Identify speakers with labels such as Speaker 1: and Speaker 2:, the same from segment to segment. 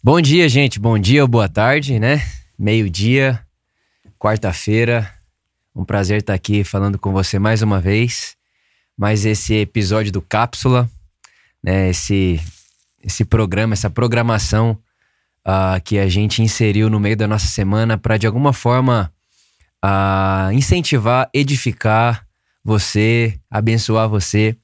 Speaker 1: Bom dia, gente. Bom dia ou boa tarde, né? Meio-dia, quarta-feira. Um prazer estar aqui falando com você mais uma vez. Mais esse episódio do Cápsula, né? Esse, esse programa, essa programação uh, que a gente inseriu no meio da nossa semana para de alguma forma uh, incentivar, edificar você, abençoar você.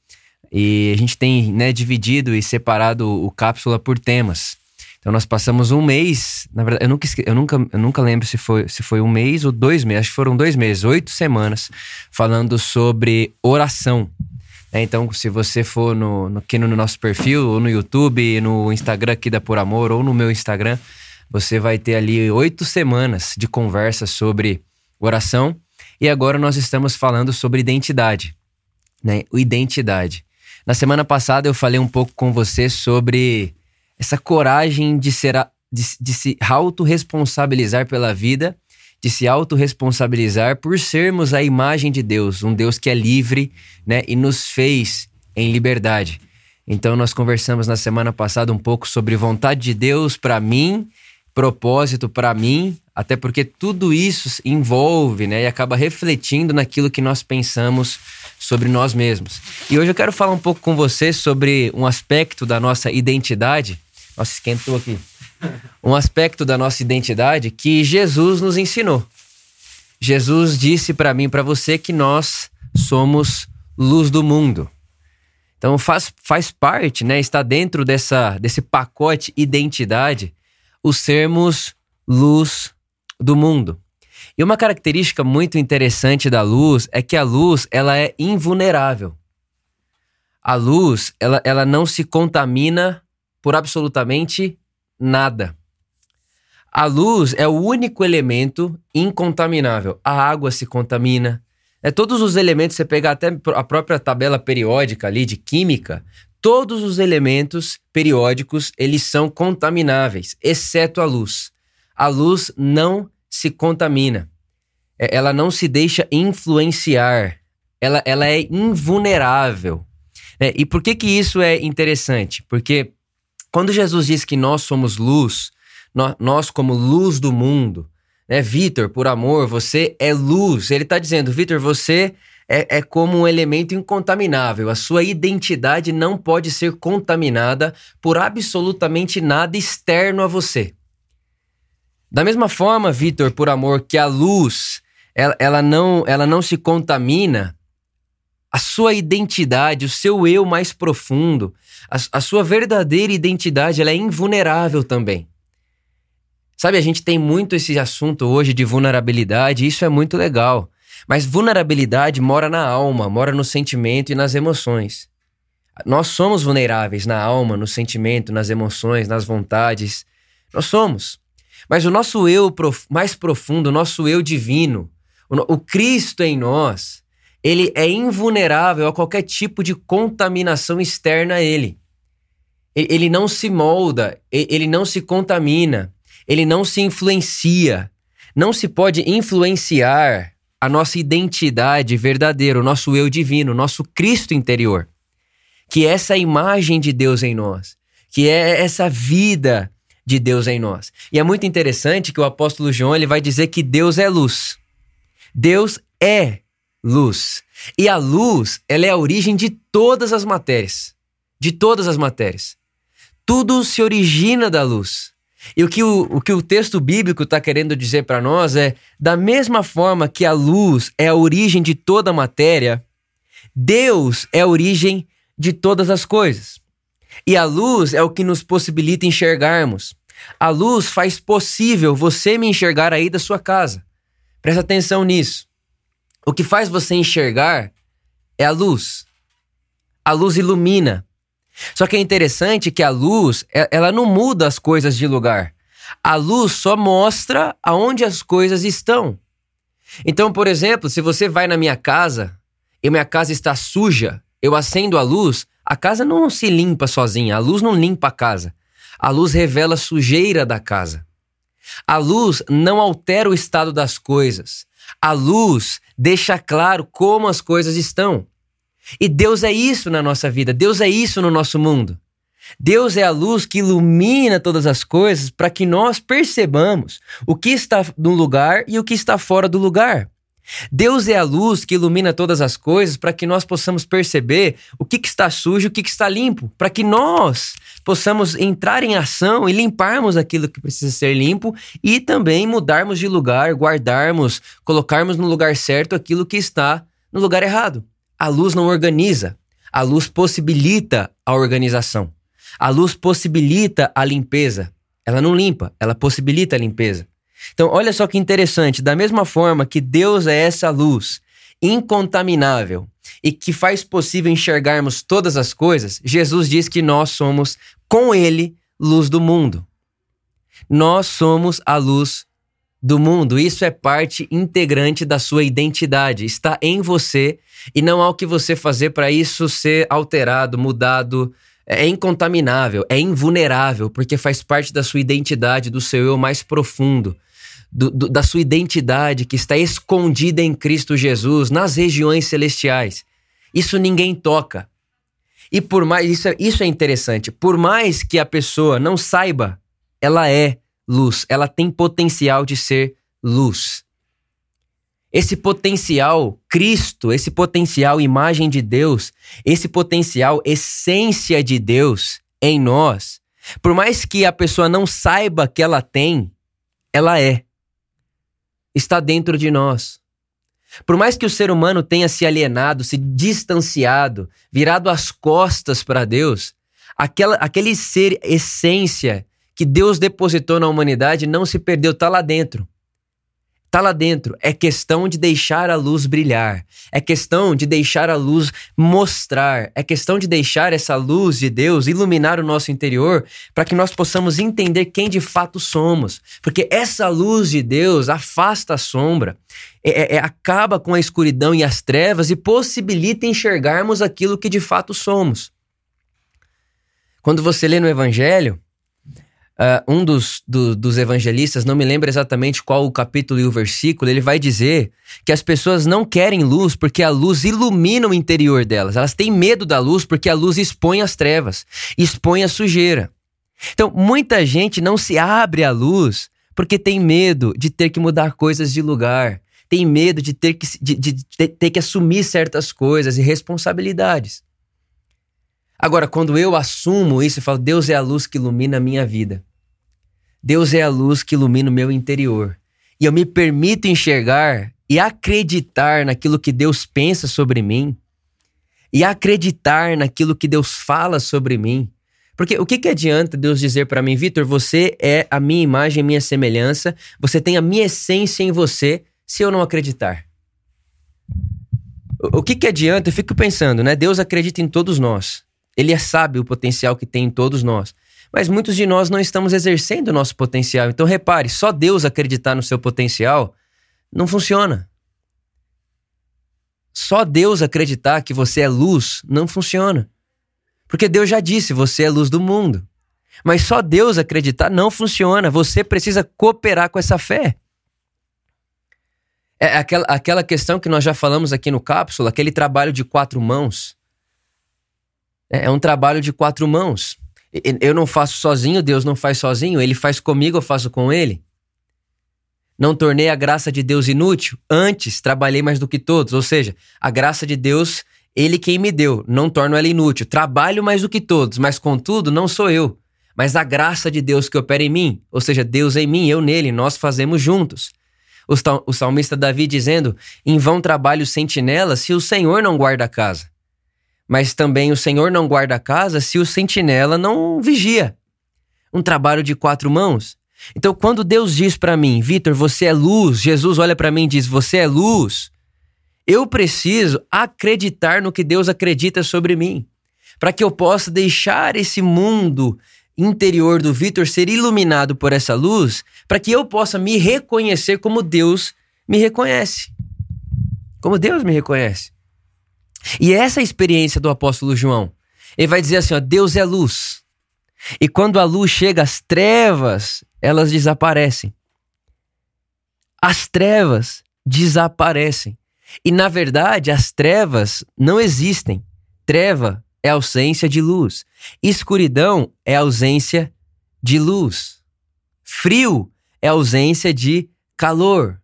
Speaker 1: E a gente tem né, dividido e separado o cápsula por temas. Então nós passamos um mês, na verdade, eu nunca, eu nunca, eu nunca lembro se foi, se foi um mês ou dois meses, acho que foram dois meses, oito semanas, falando sobre oração. É, então, se você for no, no, aqui no nosso perfil, ou no YouTube, no Instagram aqui da Por Amor, ou no meu Instagram, você vai ter ali oito semanas de conversa sobre oração. E agora nós estamos falando sobre identidade, né? Identidade. Na semana passada eu falei um pouco com você sobre essa coragem de, ser a, de, de se autorresponsabilizar pela vida, de se autorresponsabilizar por sermos a imagem de Deus, um Deus que é livre né, e nos fez em liberdade. Então, nós conversamos na semana passada um pouco sobre vontade de Deus para mim, propósito para mim, até porque tudo isso envolve né, e acaba refletindo naquilo que nós pensamos sobre nós mesmos. E hoje eu quero falar um pouco com você sobre um aspecto da nossa identidade. Nossa, esquentou aqui. Um aspecto da nossa identidade que Jesus nos ensinou. Jesus disse para mim para você que nós somos luz do mundo. Então faz, faz parte, né, está dentro dessa, desse pacote identidade, o sermos luz do mundo. E uma característica muito interessante da luz é que a luz ela é invulnerável. A luz ela, ela não se contamina por absolutamente nada. A luz é o único elemento incontaminável. A água se contamina. É todos os elementos, você pegar até a própria tabela periódica ali de química, todos os elementos periódicos, eles são contamináveis, exceto a luz. A luz não se contamina. É, ela não se deixa influenciar. Ela, ela é invulnerável. É, e por que, que isso é interessante? Porque quando Jesus diz que nós somos luz, nós, como luz do mundo, né? Vitor, por amor, você é luz. Ele está dizendo, Vitor, você é, é como um elemento incontaminável. A sua identidade não pode ser contaminada por absolutamente nada externo a você. Da mesma forma, Vitor, por amor, que a luz ela, ela, não, ela não se contamina, a sua identidade, o seu eu mais profundo, a, a sua verdadeira identidade, ela é invulnerável também. Sabe, a gente tem muito esse assunto hoje de vulnerabilidade, e isso é muito legal. Mas vulnerabilidade mora na alma, mora no sentimento e nas emoções. Nós somos vulneráveis na alma, no sentimento, nas emoções, nas vontades. Nós somos. Mas o nosso eu mais profundo, o nosso eu divino, o Cristo em nós, ele é invulnerável a qualquer tipo de contaminação externa a ele. Ele não se molda, ele não se contamina, ele não se influencia. Não se pode influenciar a nossa identidade verdadeira, o nosso eu divino, o nosso Cristo interior. Que é essa imagem de Deus em nós, que é essa vida de Deus em nós. E é muito interessante que o apóstolo João ele vai dizer que Deus é luz. Deus é luz. E a luz, ela é a origem de todas as matérias. De todas as matérias. Tudo se origina da luz. E o que o, o, que o texto bíblico está querendo dizer para nós é: da mesma forma que a luz é a origem de toda a matéria, Deus é a origem de todas as coisas. E a luz é o que nos possibilita enxergarmos. A luz faz possível você me enxergar aí da sua casa. Presta atenção nisso. O que faz você enxergar é a luz. A luz ilumina. Só que é interessante que a luz, ela não muda as coisas de lugar. A luz só mostra aonde as coisas estão. Então, por exemplo, se você vai na minha casa e minha casa está suja, eu acendo a luz, a casa não se limpa sozinha, a luz não limpa a casa. A luz revela a sujeira da casa. A luz não altera o estado das coisas. A luz deixa claro como as coisas estão. E Deus é isso na nossa vida, Deus é isso no nosso mundo. Deus é a luz que ilumina todas as coisas para que nós percebamos o que está no lugar e o que está fora do lugar. Deus é a luz que ilumina todas as coisas para que nós possamos perceber o que, que está sujo e o que, que está limpo, para que nós possamos entrar em ação e limparmos aquilo que precisa ser limpo e também mudarmos de lugar, guardarmos, colocarmos no lugar certo aquilo que está no lugar errado. A luz não organiza, a luz possibilita a organização. A luz possibilita a limpeza. Ela não limpa, ela possibilita a limpeza. Então, olha só que interessante. Da mesma forma que Deus é essa luz incontaminável e que faz possível enxergarmos todas as coisas, Jesus diz que nós somos, com Ele, luz do mundo. Nós somos a luz do mundo. Isso é parte integrante da sua identidade. Está em você e não há o que você fazer para isso ser alterado, mudado. É incontaminável, é invulnerável, porque faz parte da sua identidade, do seu eu mais profundo do, do, da sua identidade que está escondida em Cristo Jesus nas regiões celestiais. Isso ninguém toca. E por mais, isso é, isso é interessante, por mais que a pessoa não saiba, ela é luz, ela tem potencial de ser luz. Esse potencial Cristo, esse potencial imagem de Deus, esse potencial essência de Deus em nós, por mais que a pessoa não saiba que ela tem, ela é está dentro de nós. Por mais que o ser humano tenha se alienado, se distanciado, virado as costas para Deus, aquela, aquele ser essência que Deus depositou na humanidade não se perdeu, está lá dentro. Está lá dentro. É questão de deixar a luz brilhar. É questão de deixar a luz mostrar. É questão de deixar essa luz de Deus iluminar o nosso interior para que nós possamos entender quem de fato somos. Porque essa luz de Deus afasta a sombra, é, é, acaba com a escuridão e as trevas e possibilita enxergarmos aquilo que de fato somos. Quando você lê no Evangelho, Uh, um dos, do, dos evangelistas, não me lembro exatamente qual o capítulo e o versículo, ele vai dizer que as pessoas não querem luz porque a luz ilumina o interior delas. Elas têm medo da luz porque a luz expõe as trevas, expõe a sujeira. Então, muita gente não se abre à luz porque tem medo de ter que mudar coisas de lugar, tem medo de ter que, de, de, de ter que assumir certas coisas e responsabilidades. Agora, quando eu assumo isso e falo, Deus é a luz que ilumina a minha vida, Deus é a luz que ilumina o meu interior, e eu me permito enxergar e acreditar naquilo que Deus pensa sobre mim, e acreditar naquilo que Deus fala sobre mim. Porque o que, que adianta Deus dizer para mim, Vitor, você é a minha imagem, minha semelhança, você tem a minha essência em você, se eu não acreditar? O que, que adianta? Eu fico pensando, né? Deus acredita em todos nós. Ele sabe o potencial que tem em todos nós. Mas muitos de nós não estamos exercendo o nosso potencial. Então repare, só Deus acreditar no seu potencial não funciona. Só Deus acreditar que você é luz não funciona. Porque Deus já disse, você é luz do mundo. Mas só Deus acreditar não funciona. Você precisa cooperar com essa fé. É aquela, aquela questão que nós já falamos aqui no cápsula, aquele trabalho de quatro mãos. É, é um trabalho de quatro mãos. Eu não faço sozinho, Deus não faz sozinho, Ele faz comigo, eu faço com Ele. Não tornei a graça de Deus inútil, antes trabalhei mais do que todos. Ou seja, a graça de Deus, Ele quem me deu, não torno ela inútil. Trabalho mais do que todos, mas contudo, não sou eu, mas a graça de Deus que opera em mim, ou seja, Deus em mim, eu nele, nós fazemos juntos. O salmista Davi dizendo: Em vão trabalho o sentinela se o Senhor não guarda a casa mas também o Senhor não guarda a casa se o sentinela não vigia. Um trabalho de quatro mãos. Então, quando Deus diz para mim, Vitor, você é luz, Jesus olha para mim e diz, você é luz, eu preciso acreditar no que Deus acredita sobre mim, para que eu possa deixar esse mundo interior do Vitor ser iluminado por essa luz, para que eu possa me reconhecer como Deus me reconhece. Como Deus me reconhece. E essa é a experiência do apóstolo João. Ele vai dizer assim: ó, Deus é luz. E quando a luz chega, as trevas, elas desaparecem. As trevas desaparecem. E na verdade, as trevas não existem. Treva é ausência de luz. Escuridão é ausência de luz. Frio é ausência de calor.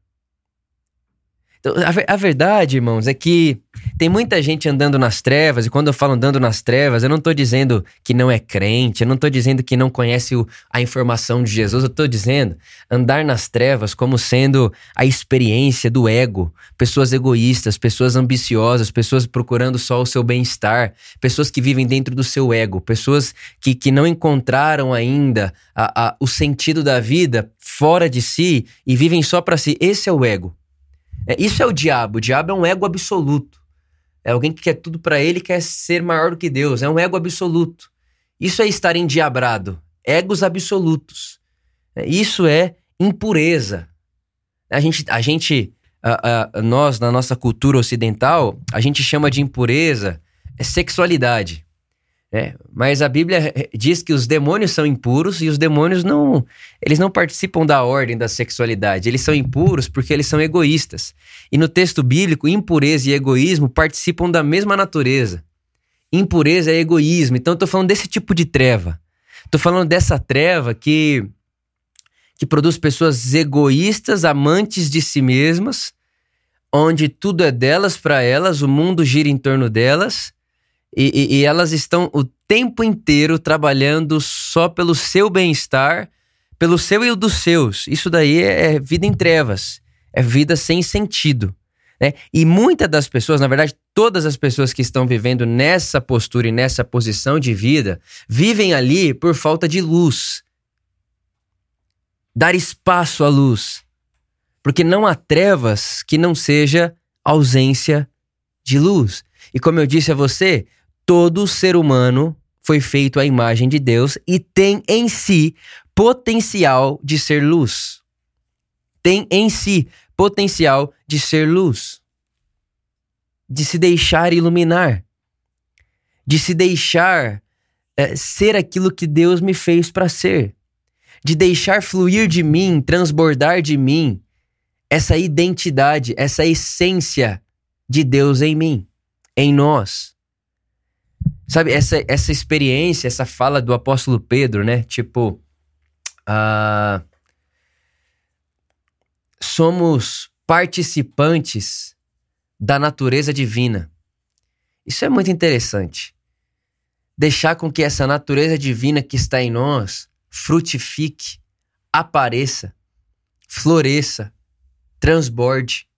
Speaker 1: Então, a, a, verdade, irmãos, é que tem muita gente andando nas trevas, e quando eu falo andando nas trevas, eu não estou dizendo que não é crente, eu não estou dizendo que não conhece o, a informação de Jesus, eu estou dizendo andar nas trevas como sendo a experiência do ego, pessoas egoístas, pessoas ambiciosas, pessoas procurando só o seu bem-estar, pessoas que vivem dentro do seu ego, pessoas que, que não encontraram ainda a, a, o sentido da vida fora de si e vivem só para si. Esse é o ego. É, isso é o diabo. O diabo é um ego absoluto. É alguém que quer tudo para ele, quer ser maior do que Deus. É um ego absoluto. Isso é estar endiabrado. Egos absolutos. É, isso é impureza. A gente, a gente a, a, nós, na nossa cultura ocidental, a gente chama de impureza é sexualidade. É, mas a Bíblia diz que os demônios são impuros e os demônios não, eles não participam da ordem da sexualidade. Eles são impuros porque eles são egoístas. E no texto bíblico, impureza e egoísmo participam da mesma natureza. Impureza é egoísmo. Então tô falando desse tipo de treva. Tô falando dessa treva que que produz pessoas egoístas, amantes de si mesmas, onde tudo é delas para elas, o mundo gira em torno delas e, e, e elas estão o tempo inteiro trabalhando só pelo seu bem-estar, pelo seu e o dos seus. Isso daí é, é vida em trevas, é vida sem sentido. Né? E muitas das pessoas, na verdade, todas as pessoas que estão vivendo nessa postura e nessa posição de vida, vivem ali por falta de luz. Dar espaço à luz. Porque não há trevas que não seja ausência de luz. E como eu disse a você, todo ser humano foi feito à imagem de Deus e tem em si potencial de ser luz. Tem em si potencial de ser luz. De se deixar iluminar. De se deixar é, ser aquilo que Deus me fez para ser. De deixar fluir de mim, transbordar de mim essa identidade, essa essência de Deus em mim, em nós. Sabe, essa, essa experiência, essa fala do apóstolo Pedro, né? Tipo, uh, somos participantes da natureza divina. Isso é muito interessante. Deixar com que essa natureza divina que está em nós frutifique, apareça, floresça, transborde.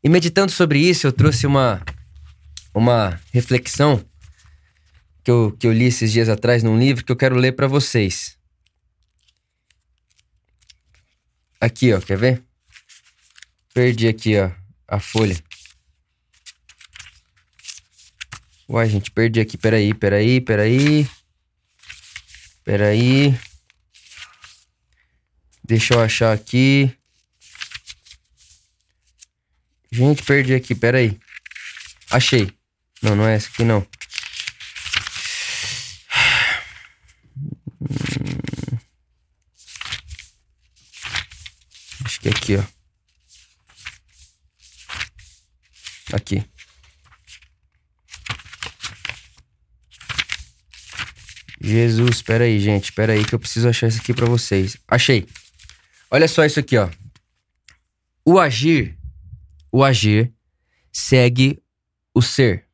Speaker 1: E meditando sobre isso, eu trouxe uma, uma reflexão que eu, que eu li esses dias atrás num livro que eu quero ler para vocês. Aqui, ó, quer ver? Perdi aqui, ó, a folha. Uai, gente, perdi aqui. Peraí, peraí, peraí. Peraí. Deixa eu achar aqui. Gente, perdi aqui, peraí. Achei. Não, não é essa aqui não. Acho que é aqui, ó. Aqui. Jesus, espera aí, gente. Espera aí que eu preciso achar isso aqui para vocês. Achei. Olha só isso aqui, ó. O agir, o agir segue o ser.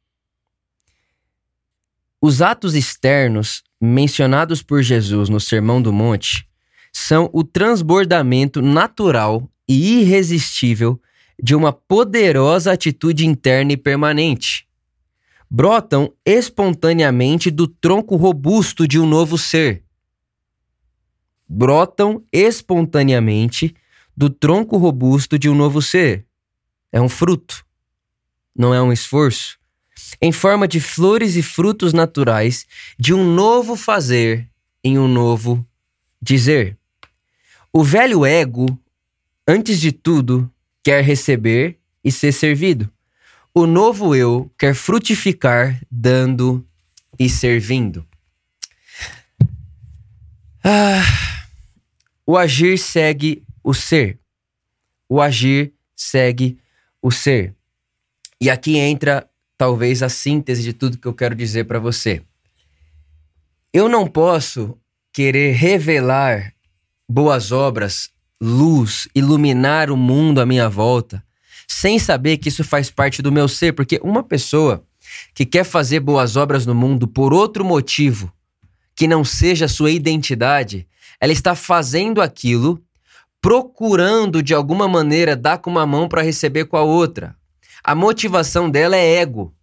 Speaker 1: Os atos externos mencionados por Jesus no Sermão do Monte são o transbordamento natural e irresistível de uma poderosa atitude interna e permanente. Brotam espontaneamente do tronco robusto de um novo ser. Brotam espontaneamente do tronco robusto de um novo ser. É um fruto, não é um esforço em forma de flores e frutos naturais de um novo fazer em um novo dizer. O velho ego, antes de tudo, quer receber e ser servido. O novo eu quer frutificar, dando e servindo. Ah, o agir segue o ser. O agir segue o ser. E aqui entra talvez a síntese de tudo que eu quero dizer para você. Eu não posso querer revelar boas obras, luz, iluminar o mundo à minha volta, sem saber que isso faz parte do meu ser, porque uma pessoa que quer fazer boas obras no mundo por outro motivo que não seja sua identidade, ela está fazendo aquilo procurando de alguma maneira dar com uma mão para receber com a outra. A motivação dela é ego.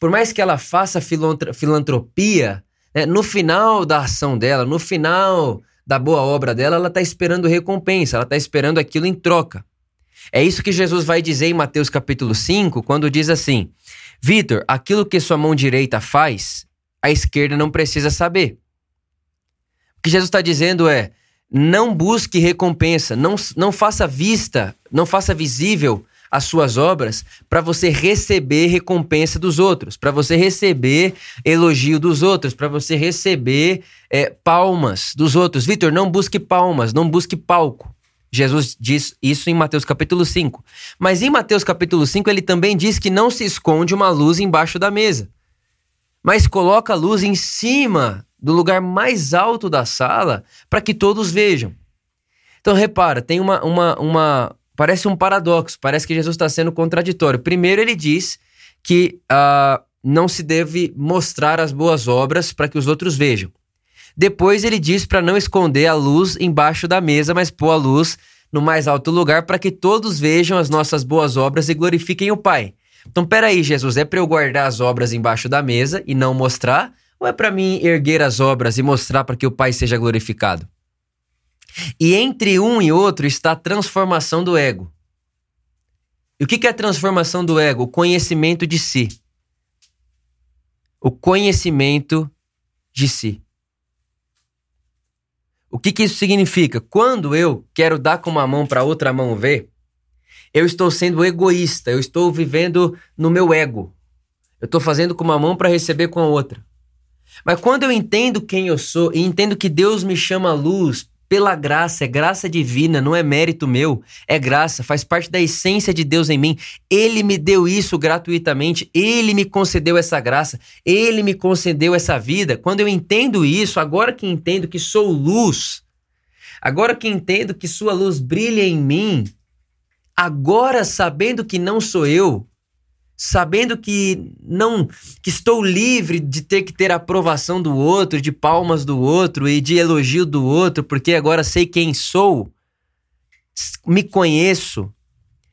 Speaker 1: Por mais que ela faça filantropia, né, no final da ação dela, no final da boa obra dela, ela está esperando recompensa, ela está esperando aquilo em troca. É isso que Jesus vai dizer em Mateus capítulo 5, quando diz assim: Vitor, aquilo que sua mão direita faz, a esquerda não precisa saber. O que Jesus está dizendo é: não busque recompensa, não, não faça vista, não faça visível as suas obras para você receber recompensa dos outros, para você receber elogio dos outros, para você receber é, palmas dos outros. Vitor, não busque palmas, não busque palco. Jesus diz isso em Mateus capítulo 5. Mas em Mateus capítulo 5 ele também diz que não se esconde uma luz embaixo da mesa, mas coloca a luz em cima do lugar mais alto da sala para que todos vejam. Então repara, tem uma, uma, uma parece um paradoxo, parece que Jesus está sendo contraditório. Primeiro ele diz que uh, não se deve mostrar as boas obras para que os outros vejam. Depois ele diz para não esconder a luz embaixo da mesa, mas pôr a luz no mais alto lugar para que todos vejam as nossas boas obras e glorifiquem o Pai. Então, peraí, Jesus, é para eu guardar as obras embaixo da mesa e não mostrar? Ou é para mim erguer as obras e mostrar para que o Pai seja glorificado? E entre um e outro está a transformação do ego. E o que é a transformação do ego? O conhecimento de si. O conhecimento de si. O que, que isso significa? Quando eu quero dar com uma mão para outra mão ver, eu estou sendo egoísta, eu estou vivendo no meu ego. Eu estou fazendo com uma mão para receber com a outra. Mas quando eu entendo quem eu sou e entendo que Deus me chama luz pela graça, é graça divina, não é mérito meu, é graça, faz parte da essência de Deus em mim. Ele me deu isso gratuitamente, ele me concedeu essa graça, ele me concedeu essa vida. Quando eu entendo isso, agora que entendo que sou luz, agora que entendo que sua luz brilha em mim, agora sabendo que não sou eu, sabendo que não que estou livre de ter que ter aprovação do outro, de palmas do outro e de elogio do outro, porque agora sei quem sou, me conheço,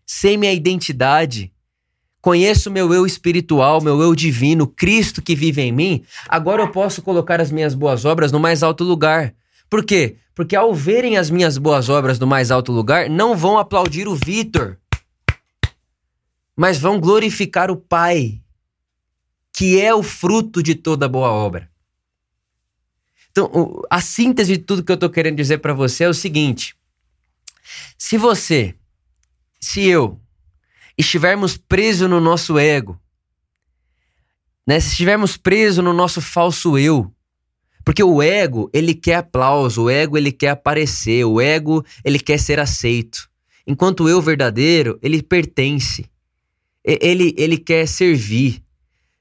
Speaker 1: sei minha identidade, conheço meu eu espiritual, meu eu divino, Cristo que vive em mim, agora eu posso colocar as minhas boas obras no mais alto lugar. Por quê? Porque ao verem as minhas boas obras no mais alto lugar, não vão aplaudir o Vitor mas vão glorificar o Pai, que é o fruto de toda boa obra. Então, a síntese de tudo que eu estou querendo dizer para você é o seguinte: se você, se eu, estivermos presos no nosso ego, né, se estivermos presos no nosso falso eu, porque o ego, ele quer aplauso, o ego, ele quer aparecer, o ego, ele quer ser aceito. Enquanto o eu verdadeiro, ele pertence ele, ele quer servir,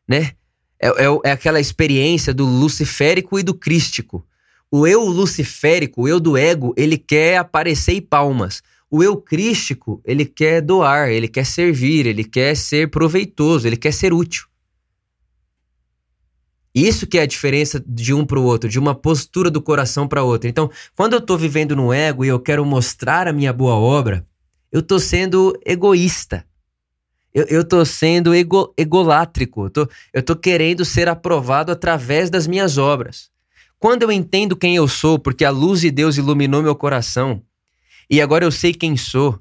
Speaker 1: né? É, é, é aquela experiência do luciférico e do crístico. O eu luciférico, o eu do ego, ele quer aparecer em palmas. O eu crístico, ele quer doar, ele quer servir, ele quer ser proveitoso, ele quer ser útil. Isso que é a diferença de um para o outro, de uma postura do coração para outra. Então, quando eu estou vivendo no ego e eu quero mostrar a minha boa obra, eu estou sendo egoísta. Eu, eu tô sendo ego, egolátrico, eu tô, eu tô querendo ser aprovado através das minhas obras. Quando eu entendo quem eu sou, porque a luz de Deus iluminou meu coração, e agora eu sei quem sou,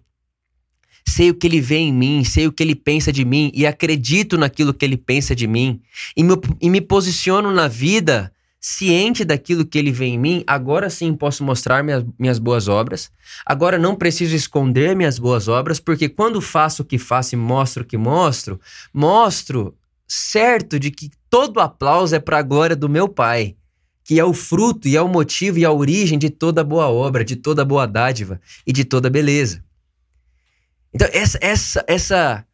Speaker 1: sei o que ele vê em mim, sei o que ele pensa de mim, e acredito naquilo que ele pensa de mim, e me, e me posiciono na vida ciente daquilo que ele vê em mim, agora sim posso mostrar minhas, minhas boas obras. Agora não preciso esconder minhas boas obras, porque quando faço o que faço e mostro o que mostro, mostro certo de que todo aplauso é para a glória do meu Pai, que é o fruto e é o motivo e a origem de toda boa obra, de toda boa dádiva e de toda beleza. Então essa essa essa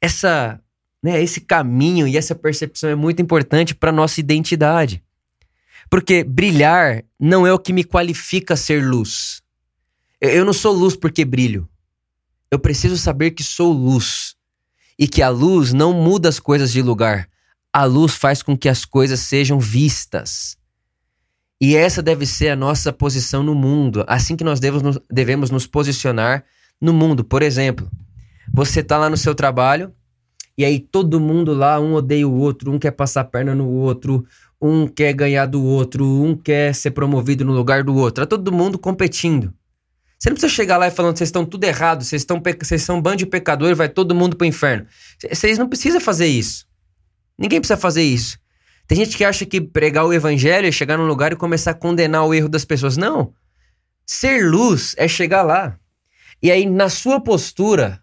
Speaker 1: essa né? Esse caminho e essa percepção é muito importante para nossa identidade. Porque brilhar não é o que me qualifica a ser luz. Eu não sou luz porque brilho. Eu preciso saber que sou luz e que a luz não muda as coisas de lugar. A luz faz com que as coisas sejam vistas. E essa deve ser a nossa posição no mundo, assim que nós devemos, devemos nos posicionar no mundo. Por exemplo, você está lá no seu trabalho e aí todo mundo lá, um odeia o outro, um quer passar a perna no outro, um quer ganhar do outro, um quer ser promovido no lugar do outro. É todo mundo competindo. Você não precisa chegar lá e falando vocês estão tudo errado, vocês, estão vocês são um bando de pecadores, vai todo mundo pro inferno. Vocês não precisam fazer isso. Ninguém precisa fazer isso. Tem gente que acha que pregar o evangelho é chegar num lugar e começar a condenar o erro das pessoas. Não. Ser luz é chegar lá. E aí, na sua postura,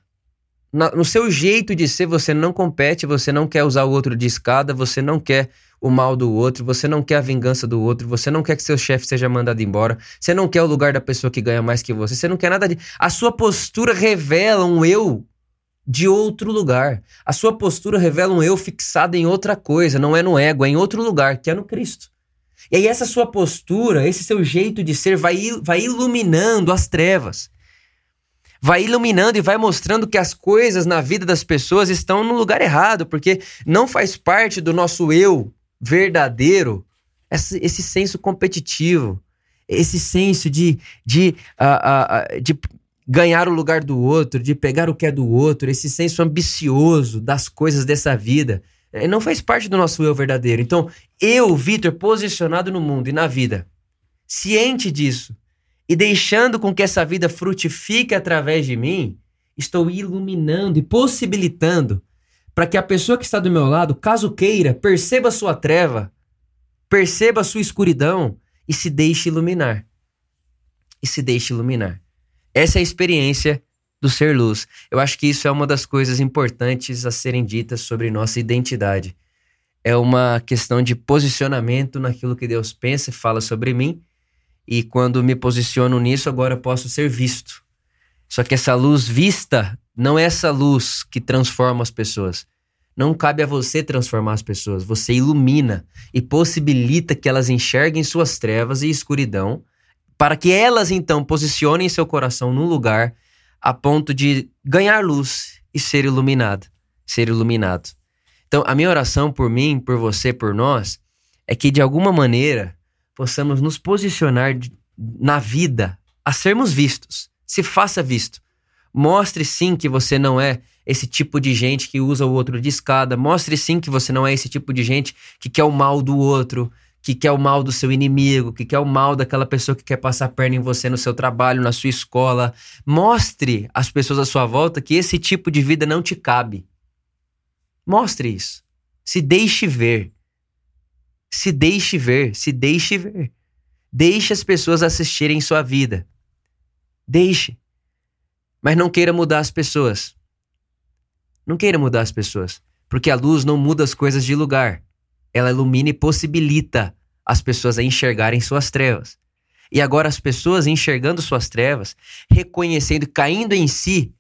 Speaker 1: na, no seu jeito de ser, você não compete, você não quer usar o outro de escada, você não quer o mal do outro, você não quer a vingança do outro, você não quer que seu chefe seja mandado embora, você não quer o lugar da pessoa que ganha mais que você, você não quer nada de. A sua postura revela um eu de outro lugar. A sua postura revela um eu fixado em outra coisa, não é no ego, é em outro lugar, que é no Cristo. E aí, essa sua postura, esse seu jeito de ser, vai, vai iluminando as trevas vai iluminando e vai mostrando que as coisas na vida das pessoas estão no lugar errado, porque não faz parte do nosso eu verdadeiro esse, esse senso competitivo, esse senso de, de, uh, uh, de ganhar o lugar do outro, de pegar o que é do outro, esse senso ambicioso das coisas dessa vida. Eh, não faz parte do nosso eu verdadeiro. Então, eu, Vitor, posicionado no mundo e na vida, ciente disso, e deixando com que essa vida frutifique através de mim, estou iluminando e possibilitando para que a pessoa que está do meu lado, caso queira, perceba a sua treva, perceba a sua escuridão e se deixe iluminar. E se deixe iluminar. Essa é a experiência do ser luz. Eu acho que isso é uma das coisas importantes a serem ditas sobre nossa identidade. É uma questão de posicionamento naquilo que Deus pensa e fala sobre mim e quando me posiciono nisso, agora posso ser visto. Só que essa luz vista não é essa luz que transforma as pessoas. Não cabe a você transformar as pessoas. Você ilumina e possibilita que elas enxerguem suas trevas e escuridão, para que elas então posicionem seu coração num lugar a ponto de ganhar luz e ser iluminado, ser iluminado. Então, a minha oração por mim, por você, por nós, é que de alguma maneira possamos nos posicionar na vida a sermos vistos. Se faça visto. Mostre sim que você não é esse tipo de gente que usa o outro de escada. Mostre sim que você não é esse tipo de gente que quer o mal do outro, que quer o mal do seu inimigo, que quer o mal daquela pessoa que quer passar a perna em você no seu trabalho, na sua escola. Mostre às pessoas à sua volta que esse tipo de vida não te cabe. Mostre isso. Se deixe ver. Se deixe ver, se deixe ver. Deixe as pessoas assistirem sua vida. Deixe. Mas não queira mudar as pessoas. Não queira mudar as pessoas. Porque a luz não muda as coisas de lugar. Ela ilumina e possibilita as pessoas a enxergarem suas trevas. E agora as pessoas enxergando suas trevas, reconhecendo, caindo em si,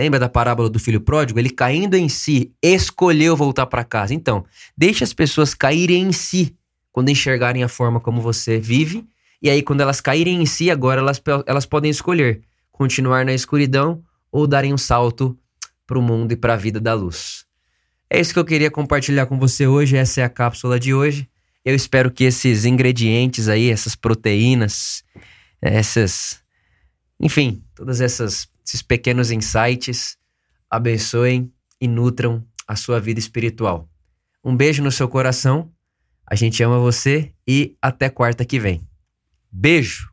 Speaker 1: Lembra da parábola do filho pródigo? Ele caindo em si, escolheu voltar para casa. Então, deixe as pessoas caírem em si quando enxergarem a forma como você vive. E aí, quando elas caírem em si, agora elas, elas podem escolher continuar na escuridão ou darem um salto para o mundo e para a vida da luz. É isso que eu queria compartilhar com você hoje. Essa é a cápsula de hoje. Eu espero que esses ingredientes aí, essas proteínas, essas. Enfim, todas essas esses pequenos insights abençoem e nutram a sua vida espiritual. Um beijo no seu coração. A gente ama você e até quarta que vem. Beijo!